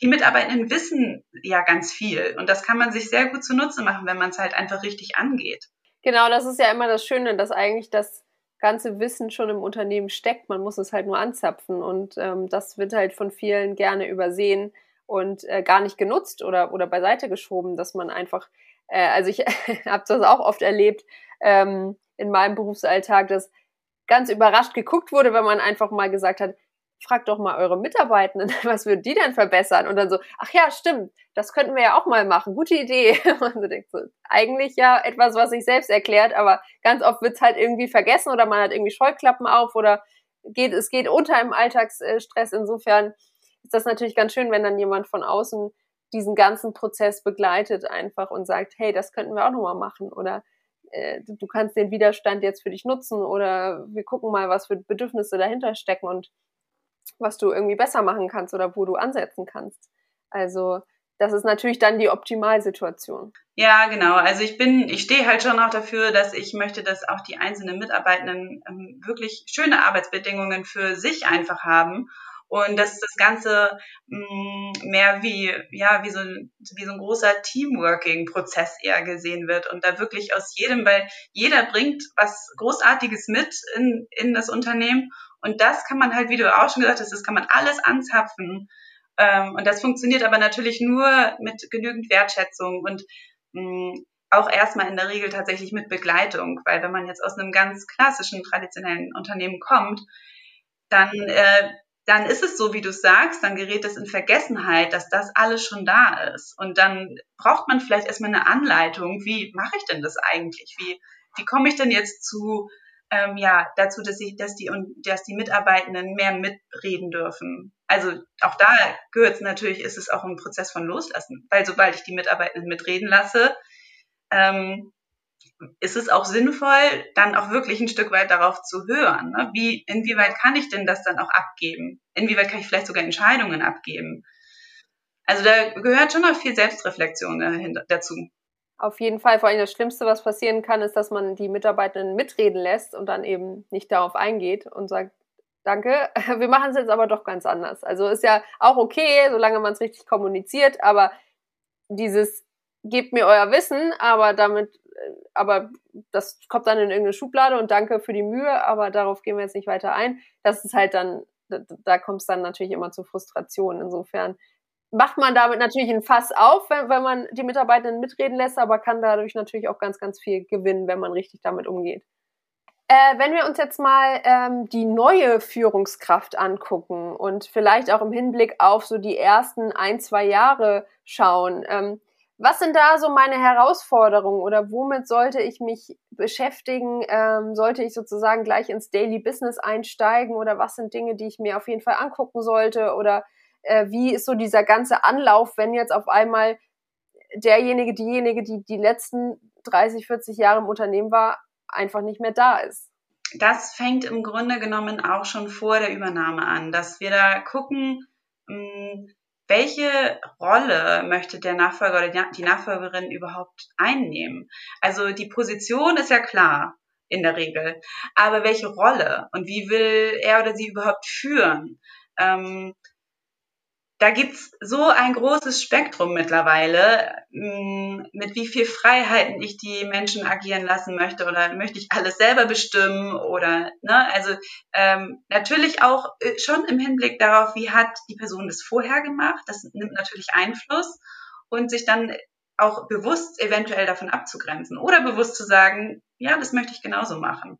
[SPEAKER 1] die Mitarbeitenden wissen ja ganz viel und das kann man sich sehr gut zunutze machen, wenn man es halt einfach richtig angeht.
[SPEAKER 2] Genau, das ist ja immer das Schöne, dass eigentlich das ganze Wissen schon im Unternehmen steckt. Man muss es halt nur anzapfen und ähm, das wird halt von vielen gerne übersehen und äh, gar nicht genutzt oder, oder beiseite geschoben, dass man einfach, äh, also ich habe das auch oft erlebt ähm, in meinem Berufsalltag, dass ganz überrascht geguckt wurde, wenn man einfach mal gesagt hat, fragt doch mal eure Mitarbeitenden, was würden die denn verbessern? Und dann so, ach ja, stimmt, das könnten wir ja auch mal machen, gute Idee. Und so denkt so, eigentlich ja etwas, was sich selbst erklärt, aber ganz oft wird's halt irgendwie vergessen oder man hat irgendwie Scheuklappen auf oder geht, es geht unter im Alltagsstress. Insofern ist das natürlich ganz schön, wenn dann jemand von außen diesen ganzen Prozess begleitet einfach und sagt, hey, das könnten wir auch nochmal machen oder äh, du kannst den Widerstand jetzt für dich nutzen oder wir gucken mal, was für Bedürfnisse dahinter stecken und was du irgendwie besser machen kannst oder wo du ansetzen kannst. Also das ist natürlich dann die Optimalsituation.
[SPEAKER 1] Ja, genau. Also ich bin, ich stehe halt schon auch dafür, dass ich möchte, dass auch die einzelnen Mitarbeitenden ähm, wirklich schöne Arbeitsbedingungen für sich einfach haben und dass das Ganze mh, mm, mehr wie, ja, wie so, ein, wie so ein großer Teamworking-Prozess eher gesehen wird und da wirklich aus jedem, weil jeder bringt was Großartiges mit in, in das Unternehmen und das kann man halt, wie du auch schon gesagt hast, das kann man alles anzapfen. Ähm, und das funktioniert aber natürlich nur mit genügend Wertschätzung und mh, mm, auch erstmal in der Regel tatsächlich mit Begleitung, weil wenn man jetzt aus einem ganz klassischen, traditionellen Unternehmen kommt, dann, äh, dann ist es so, wie du sagst, dann gerät es in Vergessenheit, dass das alles schon da ist. Und dann braucht man vielleicht erstmal eine Anleitung, wie mache ich denn das eigentlich? Wie, wie komme ich denn jetzt zu ähm, ja, dazu, dass, ich, dass, die, dass die Mitarbeitenden mehr mitreden dürfen. Also auch da gehört es natürlich, ist es auch ein Prozess von Loslassen, weil sobald ich die Mitarbeitenden mitreden lasse, ähm, ist es auch sinnvoll, dann auch wirklich ein Stück weit darauf zu hören. Ne? Wie, inwieweit kann ich denn das dann auch abgeben? Inwieweit kann ich vielleicht sogar Entscheidungen abgeben? Also da gehört schon noch viel Selbstreflexion dazu.
[SPEAKER 2] Auf jeden Fall. Vor allem das Schlimmste, was passieren kann, ist, dass man die Mitarbeitenden mitreden lässt und dann eben nicht darauf eingeht und sagt, danke, wir machen es jetzt aber doch ganz anders. Also ist ja auch okay, solange man es richtig kommuniziert, aber dieses gebt mir euer Wissen, aber damit, aber das kommt dann in irgendeine Schublade und danke für die Mühe, aber darauf gehen wir jetzt nicht weiter ein. Das ist halt dann, da, da kommt es dann natürlich immer zu Frustration. Insofern macht man damit natürlich ein Fass auf, wenn, wenn man die Mitarbeitenden mitreden lässt, aber kann dadurch natürlich auch ganz, ganz viel gewinnen, wenn man richtig damit umgeht. Äh, wenn wir uns jetzt mal ähm, die neue Führungskraft angucken und vielleicht auch im Hinblick auf so die ersten ein, zwei Jahre schauen, ähm, was sind da so meine Herausforderungen oder womit sollte ich mich beschäftigen? Ähm, sollte ich sozusagen gleich ins Daily Business einsteigen oder was sind Dinge, die ich mir auf jeden Fall angucken sollte oder äh, wie ist so dieser ganze Anlauf, wenn jetzt auf einmal derjenige, diejenige, die die letzten 30, 40 Jahre im Unternehmen war, einfach nicht mehr da ist?
[SPEAKER 1] Das fängt im Grunde genommen auch schon vor der Übernahme an, dass wir da gucken, hm, welche Rolle möchte der Nachfolger oder die Nachfolgerin überhaupt einnehmen? Also die Position ist ja klar in der Regel, aber welche Rolle und wie will er oder sie überhaupt führen? Ähm, da gibt's so ein großes Spektrum mittlerweile, mm, mit wie viel Freiheiten ich die Menschen agieren lassen möchte oder möchte ich alles selber bestimmen oder ne, also ähm, natürlich auch äh, schon im Hinblick darauf, wie hat die Person das vorher gemacht, das nimmt natürlich Einfluss und sich dann auch bewusst eventuell davon abzugrenzen oder bewusst zu sagen, ja, das möchte ich genauso machen.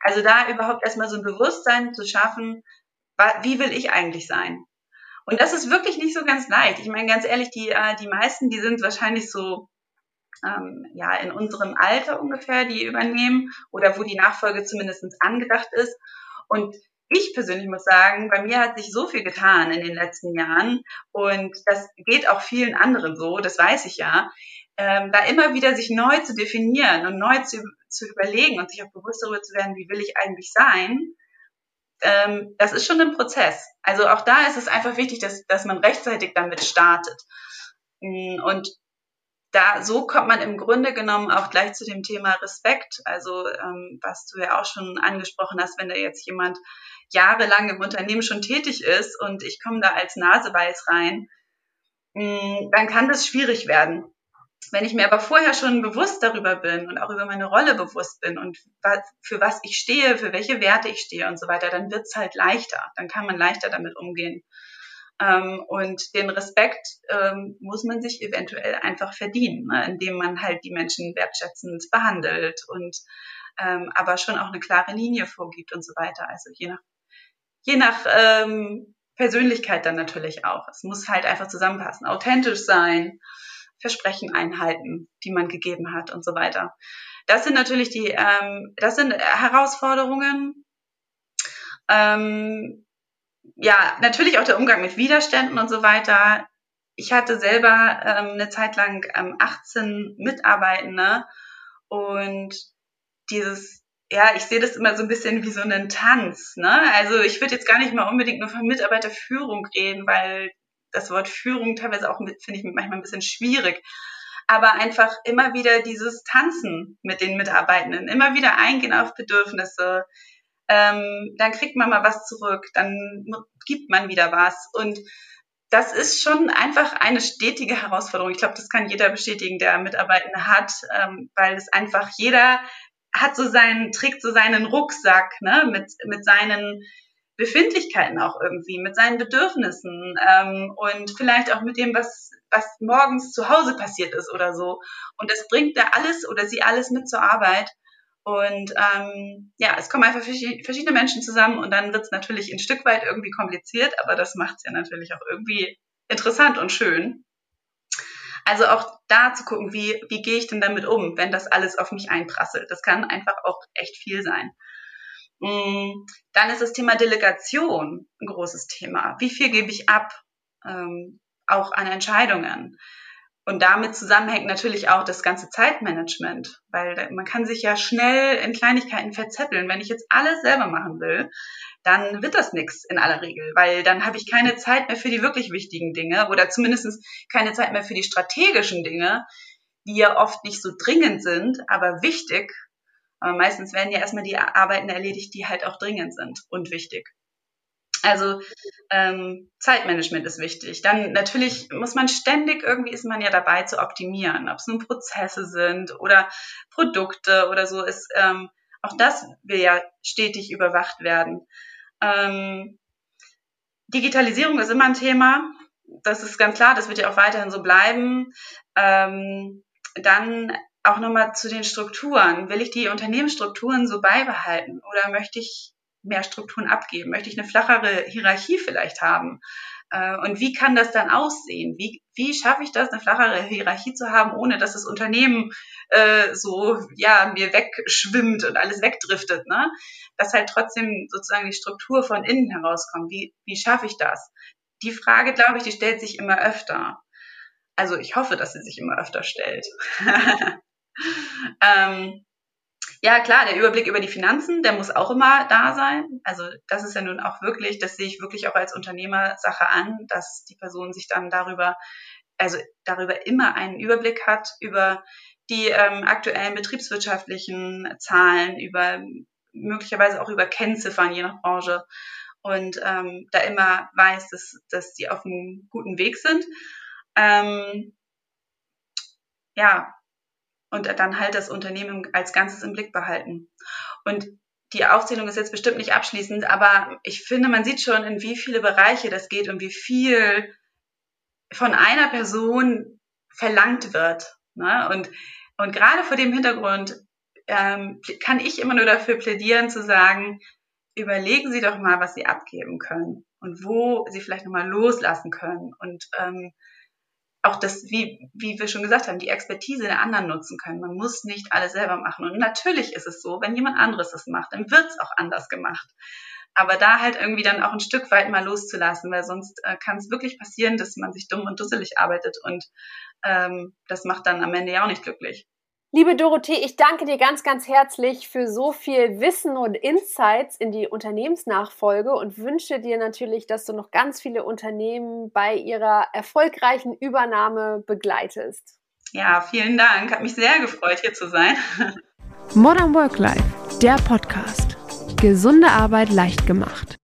[SPEAKER 1] Also da überhaupt erstmal so ein Bewusstsein zu schaffen, wie will ich eigentlich sein? Und das ist wirklich nicht so ganz leicht. Ich meine, ganz ehrlich, die, äh, die meisten, die sind wahrscheinlich so ähm, ja, in unserem Alter ungefähr, die übernehmen oder wo die Nachfolge zumindest angedacht ist. Und ich persönlich muss sagen, bei mir hat sich so viel getan in den letzten Jahren und das geht auch vielen anderen so, das weiß ich ja. Ähm, da immer wieder sich neu zu definieren und neu zu, zu überlegen und sich auch bewusst darüber zu werden, wie will ich eigentlich sein, ähm, das ist schon ein Prozess. Also auch da ist es einfach wichtig, dass, dass man rechtzeitig damit startet. Mm, und da, so kommt man im Grunde genommen auch gleich zu dem Thema Respekt. Also, ähm, was du ja auch schon angesprochen hast, wenn da jetzt jemand jahrelang im Unternehmen schon tätig ist und ich komme da als Naseweiß rein, mh, mm, dann kann das schwierig werden. Wenn ich mir aber vorher schon bewusst darüber bin und auch über meine Rolle bewusst bin und für was ich stehe, für welche Werte ich stehe und so weiter, dann wird's halt leichter. Dann kann man leichter damit umgehen. Ähm, und den Respekt ähm, muss man sich eventuell einfach verdienen, ne? indem man halt die Menschen wertschätzend behandelt und ähm, aber schon auch eine klare Linie vorgibt und so weiter. Also je nach, je nach Persönlichkeit dann natürlich auch. Es muss halt einfach zusammenpassen, authentisch sein Versprechen einhalten, die man gegeben hat und so weiter. Das sind natürlich die, ähm, das sind Herausforderungen. Ähm, ja, natürlich auch der Umgang mit Widerständen und so weiter. Ich hatte selber ähm, eine Zeit lang ähm, 18 Mitarbeitende und dieses, ja, ich sehe das immer so ein bisschen wie so einen Tanz. Ne? Also ich würde jetzt gar nicht mal unbedingt nur von Mitarbeiterführung reden, weil das Wort Führung teilweise auch, finde ich, manchmal ein bisschen schwierig. Aber einfach immer wieder dieses Tanzen mit den Mitarbeitenden, immer wieder eingehen auf Bedürfnisse. Ähm, dann kriegt man mal was zurück, dann gibt man wieder was. Und das ist schon einfach eine stetige Herausforderung. Ich glaube, das kann jeder bestätigen, der Mitarbeitende hat, ähm, weil es einfach jeder hat so seinen, trägt so seinen Rucksack, ne, mit, mit seinen Befindlichkeiten auch irgendwie, mit seinen Bedürfnissen ähm, und vielleicht auch mit dem, was, was morgens zu Hause passiert ist oder so. Und das bringt da alles oder sie alles mit zur Arbeit. Und ähm, ja, es kommen einfach verschiedene Menschen zusammen und dann wird es natürlich ein Stück weit irgendwie kompliziert, aber das macht es ja natürlich auch irgendwie interessant und schön. Also auch da zu gucken, wie, wie gehe ich denn damit um, wenn das alles auf mich einprasselt. Das kann einfach auch echt viel sein. Mm, dann ist das Thema Delegation ein großes Thema. Wie viel gebe ich ab, ähm, auch an Entscheidungen? Und damit zusammenhängt natürlich auch das ganze Zeitmanagement, weil man kann sich ja schnell in Kleinigkeiten verzetteln. Wenn ich jetzt alles selber machen will, dann wird das nichts in aller Regel, weil dann habe ich keine Zeit mehr für die wirklich wichtigen Dinge oder zumindest keine Zeit mehr für die strategischen Dinge, die ja oft nicht so dringend sind, aber wichtig aber meistens werden ja erstmal die Arbeiten erledigt, die halt auch dringend sind und wichtig. Also ähm, Zeitmanagement ist wichtig. Dann natürlich muss man ständig, irgendwie ist man ja dabei zu optimieren, ob es nun Prozesse sind oder Produkte oder so ist. Ähm, auch das will ja stetig überwacht werden. Ähm, Digitalisierung ist immer ein Thema. Das ist ganz klar, das wird ja auch weiterhin so bleiben. Ähm, dann auch nochmal zu den Strukturen. Will ich die Unternehmensstrukturen so beibehalten oder möchte ich mehr Strukturen abgeben? Möchte ich eine flachere Hierarchie vielleicht haben? Äh, und wie kann das dann aussehen? Wie, wie schaffe ich das, eine flachere Hierarchie zu haben, ohne dass das Unternehmen äh, so ja mir wegschwimmt und alles wegdriftet? Ne? Dass halt trotzdem sozusagen die Struktur von innen herauskommt. Wie, wie schaffe ich das? Die Frage, glaube ich, die stellt sich immer öfter. Also ich hoffe, dass sie sich immer öfter stellt. ähm, ja, klar, der Überblick über die Finanzen, der muss auch immer da sein. Also das ist ja nun auch wirklich, das sehe ich wirklich auch als Unternehmersache an, dass die Person sich dann darüber, also darüber immer einen Überblick hat, über die ähm, aktuellen betriebswirtschaftlichen Zahlen, über möglicherweise auch über Kennziffern, je nach Branche und ähm, da immer weiß, dass, dass die auf einem guten Weg sind. Ähm, ja, und dann halt das Unternehmen als Ganzes im Blick behalten. Und die Aufzählung ist jetzt bestimmt nicht abschließend, aber ich finde, man sieht schon, in wie viele Bereiche das geht und wie viel von einer Person verlangt wird. Ne? Und, und gerade vor dem Hintergrund ähm, kann ich immer nur dafür plädieren zu sagen, überlegen Sie doch mal, was Sie abgeben können und wo Sie vielleicht nochmal loslassen können und ähm, auch das, wie, wie wir schon gesagt haben, die Expertise der anderen nutzen können. Man muss nicht alles selber machen. Und natürlich ist es so, wenn jemand anderes das macht, dann wird es auch anders gemacht. Aber da halt irgendwie dann auch ein Stück weit mal loszulassen, weil sonst äh, kann es wirklich passieren, dass man sich dumm und dusselig arbeitet und ähm, das macht dann am Ende ja auch nicht glücklich.
[SPEAKER 2] Liebe Dorothee, ich danke dir ganz, ganz herzlich für so viel Wissen und Insights in die Unternehmensnachfolge und wünsche dir natürlich, dass du noch ganz viele Unternehmen bei ihrer erfolgreichen Übernahme begleitest.
[SPEAKER 1] Ja, vielen Dank. Hat mich sehr gefreut, hier zu sein.
[SPEAKER 2] Modern Work Life, der Podcast. Gesunde Arbeit leicht gemacht.